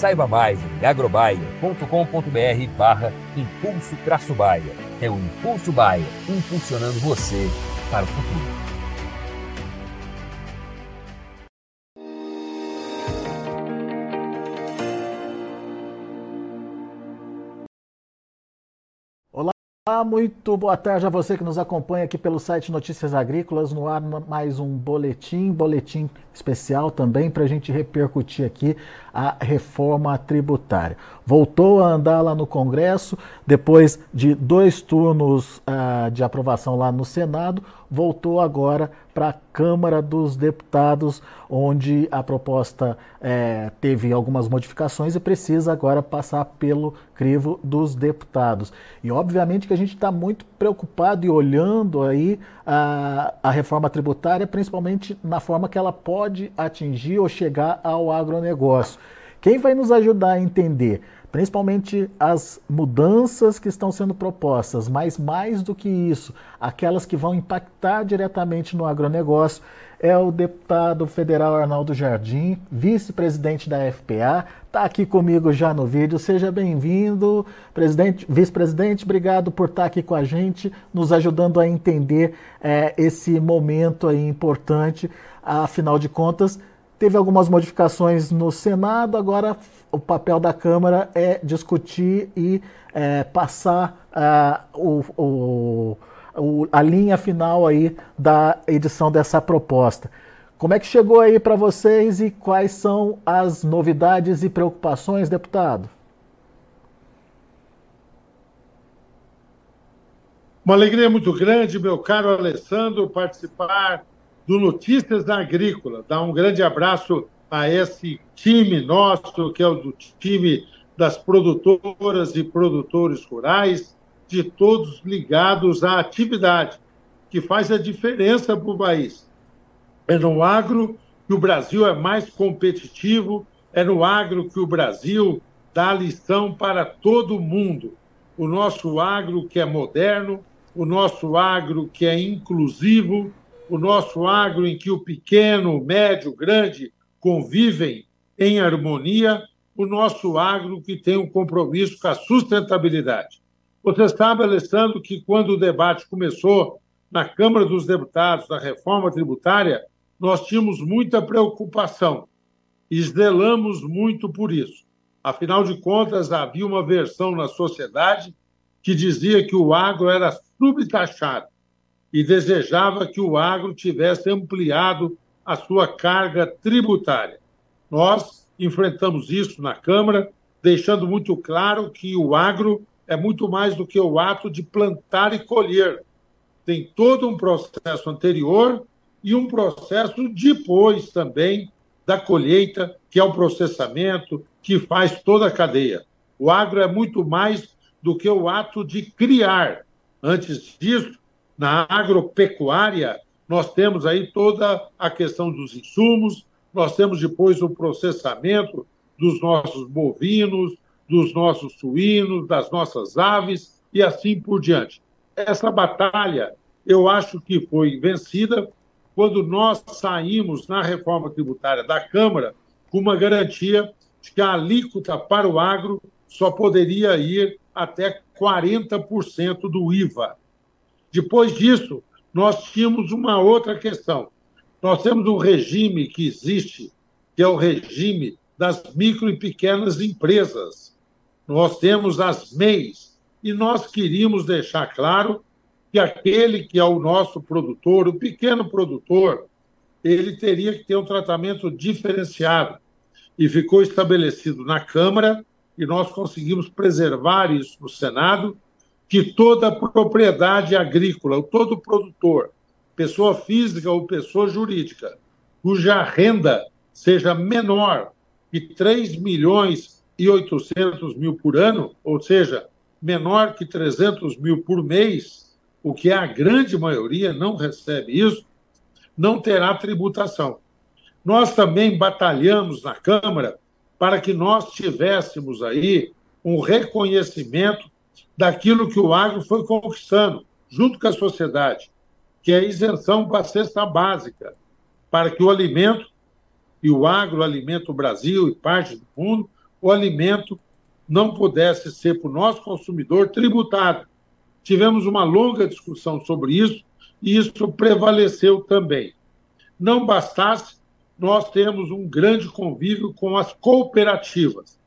Saiba mais em agrobaia.com.br barra Impulso Traço Baia. É o Impulso Baia, impulsionando você para o futuro. Olá, muito boa tarde a você que nos acompanha aqui pelo site Notícias Agrícolas, no ar mais um boletim, boletim especial também para a gente repercutir aqui a reforma tributária. Voltou a andar lá no Congresso, depois de dois turnos uh, de aprovação lá no Senado, voltou agora para a Câmara dos Deputados, onde a proposta é, teve algumas modificações e precisa agora passar pelo crivo dos deputados. E obviamente que a gente está muito preocupado e olhando aí a, a reforma tributária, principalmente na forma que ela pode atingir ou chegar ao agronegócio. Quem vai nos ajudar a entender? principalmente as mudanças que estão sendo propostas, mas mais do que isso, aquelas que vão impactar diretamente no agronegócio, é o deputado federal Arnaldo Jardim, vice-presidente da FPA, está aqui comigo já no vídeo. Seja bem-vindo, presidente, vice-presidente. Obrigado por estar tá aqui com a gente, nos ajudando a entender é, esse momento aí importante. Afinal de contas, teve algumas modificações no Senado, agora o papel da Câmara é discutir e é, passar uh, o, o, o, a linha final aí da edição dessa proposta. Como é que chegou aí para vocês e quais são as novidades e preocupações, deputado? Uma alegria muito grande, meu caro Alessandro, participar do Notícias da Agrícola. Dar um grande abraço a esse time nosso, que é o do time das produtoras e produtores rurais, de todos ligados à atividade, que faz a diferença para o país. É no agro que o Brasil é mais competitivo, é no agro que o Brasil dá lição para todo mundo. O nosso agro que é moderno, o nosso agro que é inclusivo, o nosso agro em que o pequeno, o médio, o grande convivem em harmonia o nosso agro que tem um compromisso com a sustentabilidade. Você sabe, Alessandro, que quando o debate começou na Câmara dos Deputados da reforma tributária, nós tínhamos muita preocupação e zelamos muito por isso. Afinal de contas, havia uma versão na sociedade que dizia que o agro era subtaxado e desejava que o agro tivesse ampliado a sua carga tributária. Nós enfrentamos isso na Câmara, deixando muito claro que o agro é muito mais do que o ato de plantar e colher. Tem todo um processo anterior e um processo depois também da colheita, que é o processamento, que faz toda a cadeia. O agro é muito mais do que o ato de criar. Antes disso, na agropecuária, nós temos aí toda a questão dos insumos, nós temos depois o processamento dos nossos bovinos, dos nossos suínos, das nossas aves e assim por diante. Essa batalha, eu acho que foi vencida quando nós saímos na reforma tributária da Câmara com uma garantia de que a alíquota para o agro só poderia ir até 40% do IVA. Depois disso, nós tínhamos uma outra questão. Nós temos um regime que existe, que é o regime das micro e pequenas empresas. Nós temos as MEIs, e nós queríamos deixar claro que aquele que é o nosso produtor, o pequeno produtor, ele teria que ter um tratamento diferenciado. E ficou estabelecido na Câmara, e nós conseguimos preservar isso no Senado, que toda propriedade agrícola, todo produtor, pessoa física ou pessoa jurídica, cuja renda seja menor que 3 milhões e 800 mil por ano, ou seja, menor que 300 mil por mês, o que a grande maioria não recebe isso, não terá tributação. Nós também batalhamos na Câmara para que nós tivéssemos aí um reconhecimento daquilo que o agro foi conquistando, junto com a sociedade, que é a isenção para a cesta básica, para que o alimento, e o agro alimenta o Brasil e parte do mundo, o alimento não pudesse ser para o nosso consumidor tributado. Tivemos uma longa discussão sobre isso e isso prevaleceu também. Não bastasse, nós temos um grande convívio com as cooperativas.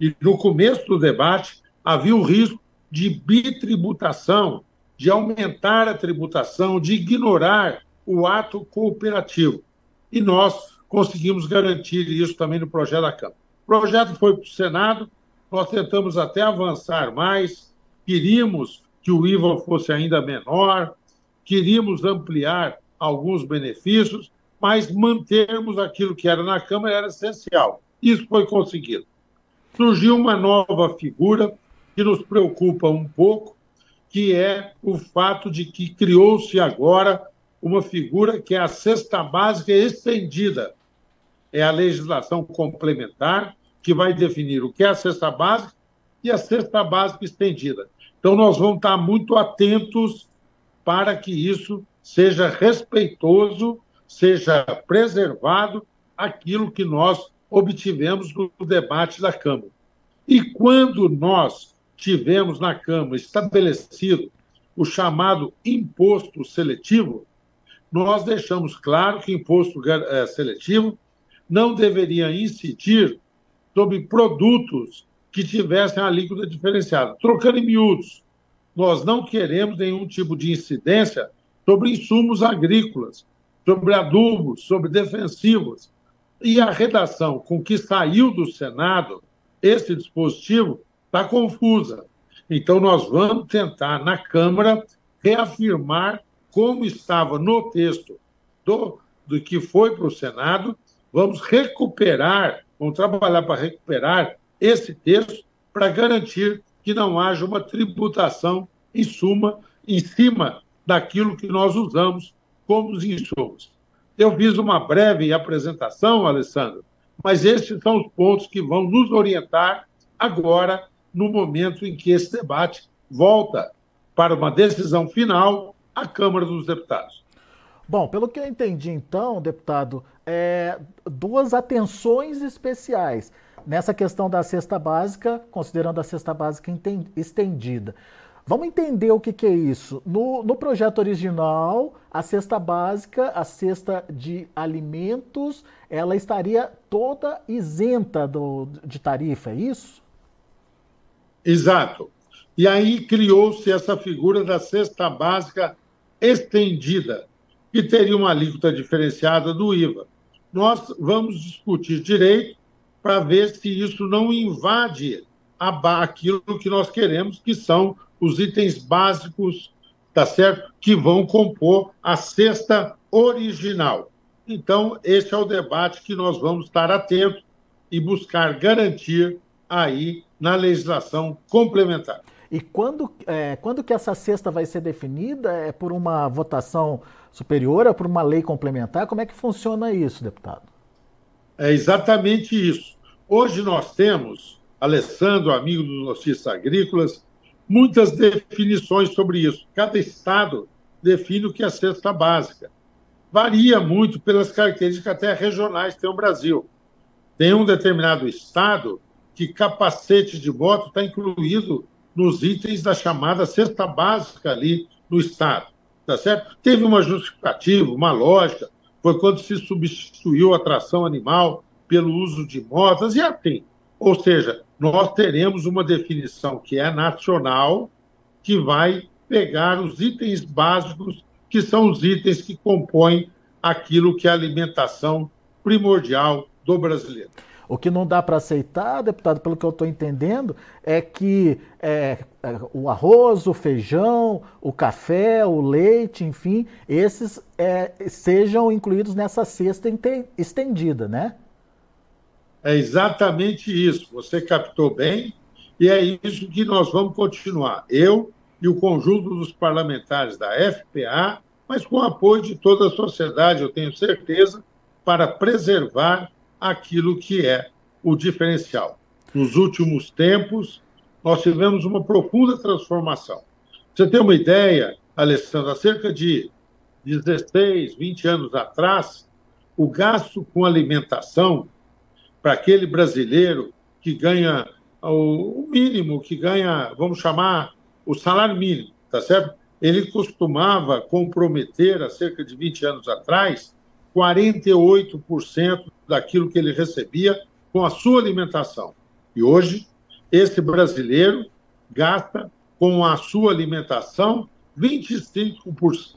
E no começo do debate havia o risco de bitributação, de aumentar a tributação, de ignorar o ato cooperativo. E nós conseguimos garantir isso também no projeto da Câmara. O projeto foi para o Senado, nós tentamos até avançar mais, queríamos que o IVA fosse ainda menor, queríamos ampliar alguns benefícios, mas mantermos aquilo que era na Câmara era essencial. Isso foi conseguido. Surgiu uma nova figura que nos preocupa um pouco, que é o fato de que criou-se agora uma figura que é a cesta básica estendida. É a legislação complementar que vai definir o que é a cesta básica e a cesta básica estendida. Então, nós vamos estar muito atentos para que isso seja respeitoso, seja preservado aquilo que nós obtivemos no debate da Câmara. E quando nós tivemos na Câmara estabelecido o chamado imposto seletivo, nós deixamos claro que imposto eh, seletivo não deveria incidir sobre produtos que tivessem alíquota diferenciada. Trocando em miúdos, nós não queremos nenhum tipo de incidência sobre insumos agrícolas, sobre adubos, sobre defensivos. E a redação com que saiu do Senado esse dispositivo está confusa. Então, nós vamos tentar, na Câmara, reafirmar como estava no texto do, do que foi para o Senado. Vamos recuperar, vamos trabalhar para recuperar esse texto para garantir que não haja uma tributação em suma em cima daquilo que nós usamos como os insumos. Eu fiz uma breve apresentação, Alessandro, mas esses são os pontos que vão nos orientar agora no momento em que esse debate volta para uma decisão final à Câmara dos Deputados. Bom, pelo que eu entendi, então, deputado, é, duas atenções especiais nessa questão da cesta básica, considerando a cesta básica estendida. Vamos entender o que, que é isso. No, no, projeto original, a cesta básica, a cesta de alimentos, ela estaria toda isenta do, de tarifa, é isso? Exato. E aí criou-se essa figura da cesta básica estendida, que teria uma alíquota diferenciada do IVA. Nós vamos discutir direito para ver se isso não invade aquilo que nós queremos, que são os itens básicos, tá certo? Que vão compor a cesta original. Então, esse é o debate que nós vamos estar atentos e buscar garantir aí na legislação complementar. E quando, é, quando que essa cesta vai ser definida? É por uma votação superior, é por uma lei complementar? Como é que funciona isso, deputado? É exatamente isso. Hoje nós temos, Alessandro, amigo dos Notícias Agrícolas, muitas definições sobre isso. Cada estado define o que é cesta básica. Varia muito pelas características até regionais que tem o Brasil. Tem um determinado estado que capacete de moto está incluído nos itens da chamada cesta básica ali no Estado. Tá certo? Teve uma justificativa, uma lógica, foi quando se substituiu a tração animal pelo uso de motas, e assim. Ou seja, nós teremos uma definição que é nacional, que vai pegar os itens básicos, que são os itens que compõem aquilo que é a alimentação primordial do brasileiro. O que não dá para aceitar, deputado, pelo que eu estou entendendo, é que é, é, o arroz, o feijão, o café, o leite, enfim, esses é, sejam incluídos nessa cesta estendida, né? É exatamente isso. Você captou bem e é isso que nós vamos continuar. Eu e o conjunto dos parlamentares da FPA, mas com apoio de toda a sociedade, eu tenho certeza, para preservar aquilo que é o diferencial. Nos últimos tempos, nós tivemos uma profunda transformação. Você tem uma ideia, Alessandro, há cerca de 16, 20 anos atrás, o gasto com alimentação para aquele brasileiro que ganha o mínimo, que ganha, vamos chamar, o salário mínimo, tá certo? Ele costumava comprometer, há cerca de 20 anos atrás, 48% daquilo que ele recebia com a sua alimentação. E hoje, esse brasileiro gasta com a sua alimentação 25%,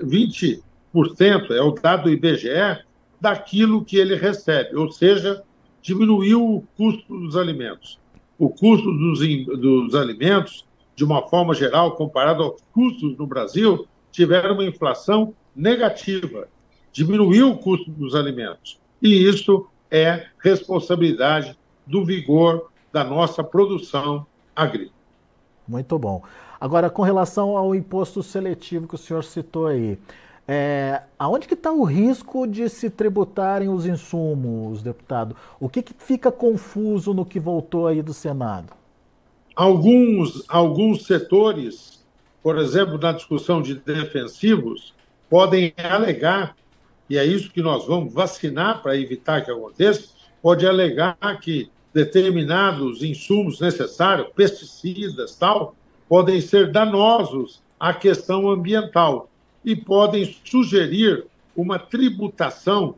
20% é o dado do IBGE, daquilo que ele recebe, ou seja, diminuiu o custo dos alimentos. O custo dos, dos alimentos, de uma forma geral, comparado aos custos no Brasil, tiveram uma inflação negativa diminuiu o custo dos alimentos. E isso é responsabilidade do vigor da nossa produção agrícola. Muito bom. Agora, com relação ao imposto seletivo que o senhor citou aí, é, aonde que está o risco de se tributarem os insumos, deputado? O que, que fica confuso no que voltou aí do Senado? Alguns, alguns setores, por exemplo, na discussão de defensivos, podem alegar e é isso que nós vamos vacinar para evitar que aconteça, pode alegar que determinados insumos necessários, pesticidas, tal, podem ser danosos à questão ambiental e podem sugerir uma tributação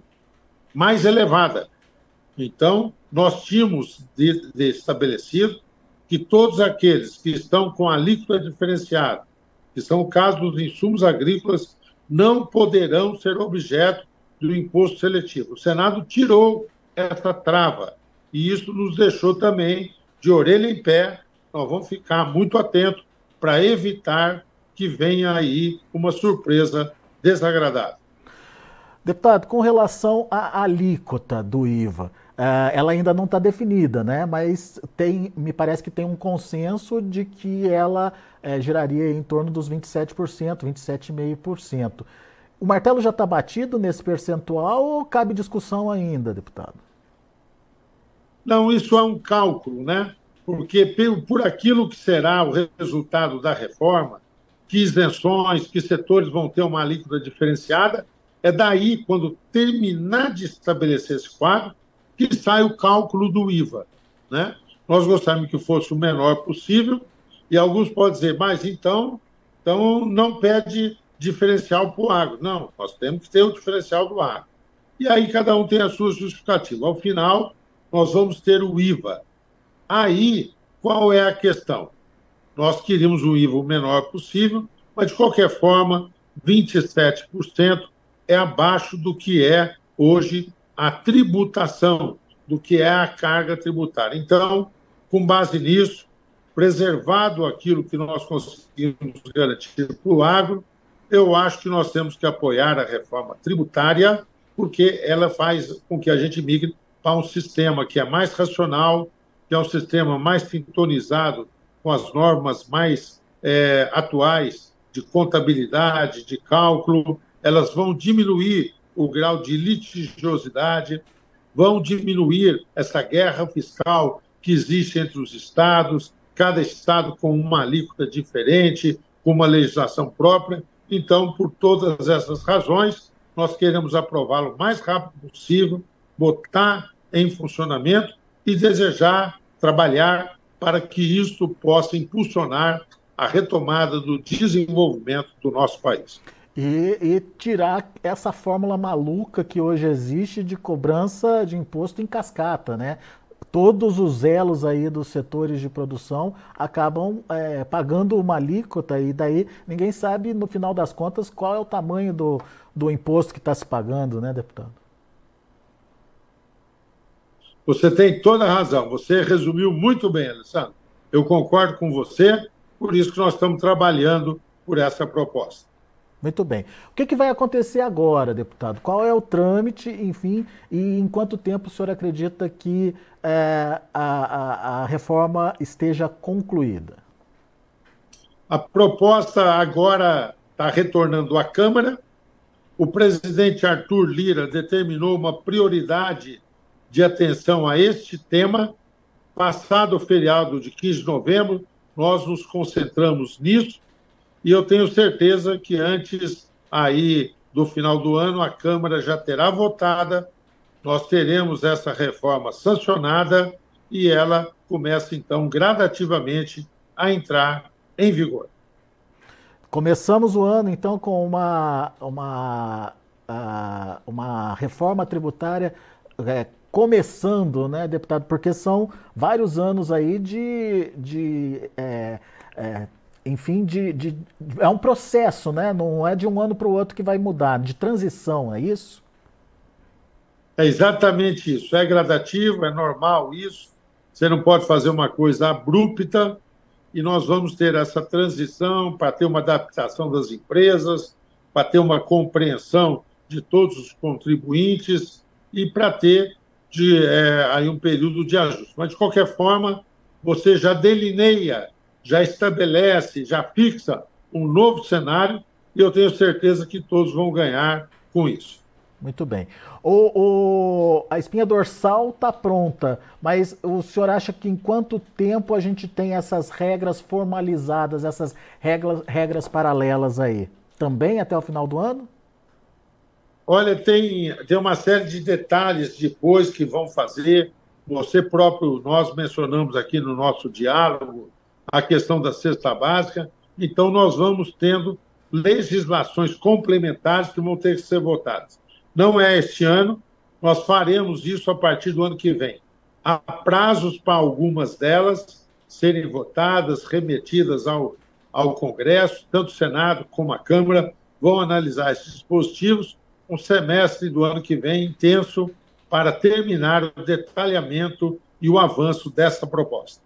mais elevada. Então, nós tínhamos de, de estabelecido que todos aqueles que estão com alíquota diferenciada, que são o caso dos insumos agrícolas não poderão ser objeto do imposto seletivo. O Senado tirou essa trava e isso nos deixou também de orelha em pé. Nós vamos ficar muito atentos para evitar que venha aí uma surpresa desagradável. Deputado, com relação à alíquota do IVA, eh, ela ainda não está definida, né? Mas tem, me parece que tem um consenso de que ela é, geraria em torno dos 27%, 27,5%. O martelo já está batido nesse percentual ou cabe discussão ainda, deputado? Não, isso é um cálculo, né? Porque por aquilo que será o resultado da reforma, que isenções, que setores vão ter uma alíquota diferenciada, é daí, quando terminar de estabelecer esse quadro, que sai o cálculo do IVA. Né? Nós gostaríamos que fosse o menor possível, e alguns podem dizer, mas então, então não pede diferencial para o agro. Não, nós temos que ter o diferencial do agro. E aí cada um tem a sua justificativa. Ao final, nós vamos ter o IVA. Aí, qual é a questão? Nós queríamos o IVA o menor possível, mas de qualquer forma, 27% é abaixo do que é hoje a tributação, do que é a carga tributária. Então, com base nisso, preservado aquilo que nós conseguimos garantir para o agro, eu acho que nós temos que apoiar a reforma tributária, porque ela faz com que a gente migre para um sistema que é mais racional, que é um sistema mais sintonizado com as normas mais é, atuais de contabilidade, de cálculo. Elas vão diminuir o grau de litigiosidade, vão diminuir essa guerra fiscal que existe entre os estados, cada estado com uma alíquota diferente, com uma legislação própria. Então, por todas essas razões, nós queremos aprová-lo o mais rápido possível, botar em funcionamento e desejar trabalhar para que isso possa impulsionar a retomada do desenvolvimento do nosso país. E, e, tirar essa fórmula maluca que hoje existe de cobrança de imposto em cascata, né? todos os elos aí dos setores de produção acabam é, pagando uma alíquota e daí ninguém sabe no final das contas qual é o tamanho do, do imposto que está se pagando, né, deputado? Você tem toda a razão. Você resumiu muito bem, Alessandro. Eu concordo com você, por isso que nós estamos trabalhando por essa proposta. Muito bem. O que, que, vai acontecer agora, deputado? Qual é o trâmite, enfim, e em quanto tempo o senhor acredita que é, a, a, a reforma esteja concluída? A proposta agora está retornando à Câmara. O presidente Arthur Lira determinou uma prioridade de atenção a este tema. Passado o feriado de 15 de novembro, nós nos concentramos nisso e eu tenho certeza que antes aí do final do ano a Câmara já terá votada, nós teremos essa reforma sancionada e ela começa então gradativamente a entrar em vigor. Começamos o ano então com uma, uma, uma reforma tributária é, começando, né, deputado? Porque são vários anos aí de, de é, é, enfim, de, de, é um processo, né? Não é de um ano para o outro que vai mudar, de transição, é isso? É exatamente isso. É gradativo, é normal isso. Você não pode fazer uma coisa abrupta e nós vamos ter essa transição para ter uma adaptação das empresas, para ter uma compreensão de todos os contribuintes e para ter de, é, aí um período de ajuste. Mas, de qualquer forma, você já delineia já estabelece, já fixa um novo cenário e eu tenho certeza que todos vão ganhar com isso. Muito bem. O, o, a espinha dorsal está pronta, mas o senhor acha que em quanto tempo a gente tem essas regras formalizadas, essas regras, regras paralelas aí? Também até o final do ano? Olha, tem, tem uma série de detalhes depois que vão fazer. Você próprio, nós mencionamos aqui no nosso diálogo, a questão da cesta básica. Então, nós vamos tendo legislações complementares que vão ter que ser votadas. Não é este ano, nós faremos isso a partir do ano que vem. Há prazos para algumas delas serem votadas, remetidas ao, ao Congresso, tanto o Senado como a Câmara vão analisar esses dispositivos. Um semestre do ano que vem intenso para terminar o detalhamento e o avanço dessa proposta.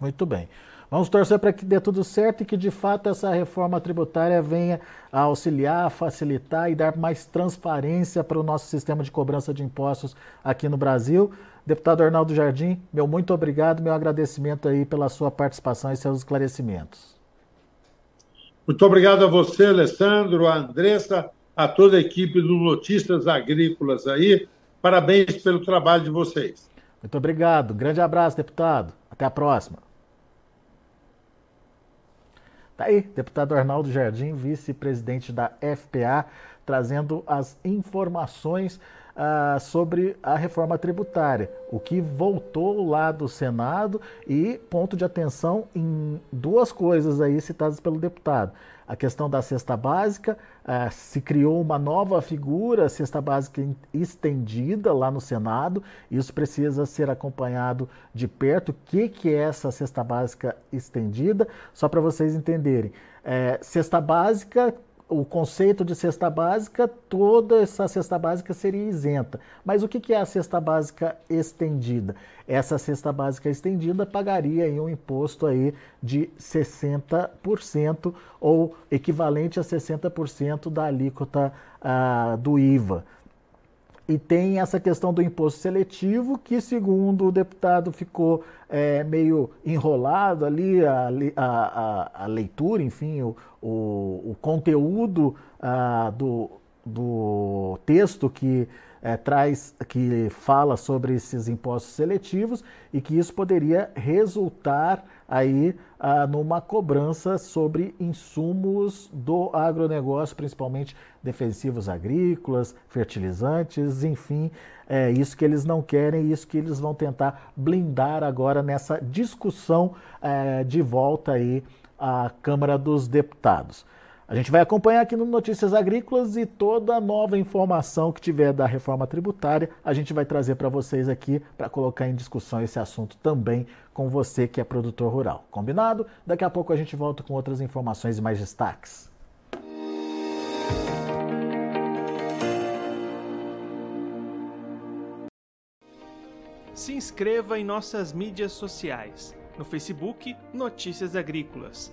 Muito bem. Vamos torcer para que dê tudo certo e que de fato essa reforma tributária venha a auxiliar, facilitar e dar mais transparência para o nosso sistema de cobrança de impostos aqui no Brasil. Deputado Arnaldo Jardim, meu muito obrigado, meu agradecimento aí pela sua participação e seus esclarecimentos. Muito obrigado a você, Alessandro, a Andressa, a toda a equipe do Notícias Agrícolas aí. Parabéns pelo trabalho de vocês. Muito obrigado. Grande abraço, deputado. Até a próxima. Tá aí, deputado Arnaldo Jardim, vice-presidente da FPA, trazendo as informações ah, sobre a reforma tributária, o que voltou lá do Senado e ponto de atenção em duas coisas aí citadas pelo deputado a questão da cesta básica, uh, se criou uma nova figura, cesta básica estendida lá no Senado, isso precisa ser acompanhado de perto. O que, que é essa cesta básica estendida? Só para vocês entenderem. É, cesta básica o conceito de cesta básica, toda essa cesta básica seria isenta. Mas o que é a cesta básica estendida? Essa cesta básica estendida pagaria um imposto aí de 60% ou equivalente a 60% da alíquota ah, do IVA. E tem essa questão do imposto seletivo, que, segundo o deputado, ficou é, meio enrolado ali, a, a, a leitura, enfim, o, o, o conteúdo a, do, do texto que é, traz, que fala sobre esses impostos seletivos e que isso poderia resultar aí ah, numa cobrança sobre insumos do agronegócio, principalmente defensivos agrícolas, fertilizantes, enfim, é isso que eles não querem, isso que eles vão tentar blindar agora nessa discussão é, de volta aí à Câmara dos Deputados. A gente vai acompanhar aqui no Notícias Agrícolas e toda nova informação que tiver da reforma tributária, a gente vai trazer para vocês aqui para colocar em discussão esse assunto também com você que é produtor rural. Combinado? Daqui a pouco a gente volta com outras informações e mais destaques. Se inscreva em nossas mídias sociais. No Facebook, Notícias Agrícolas.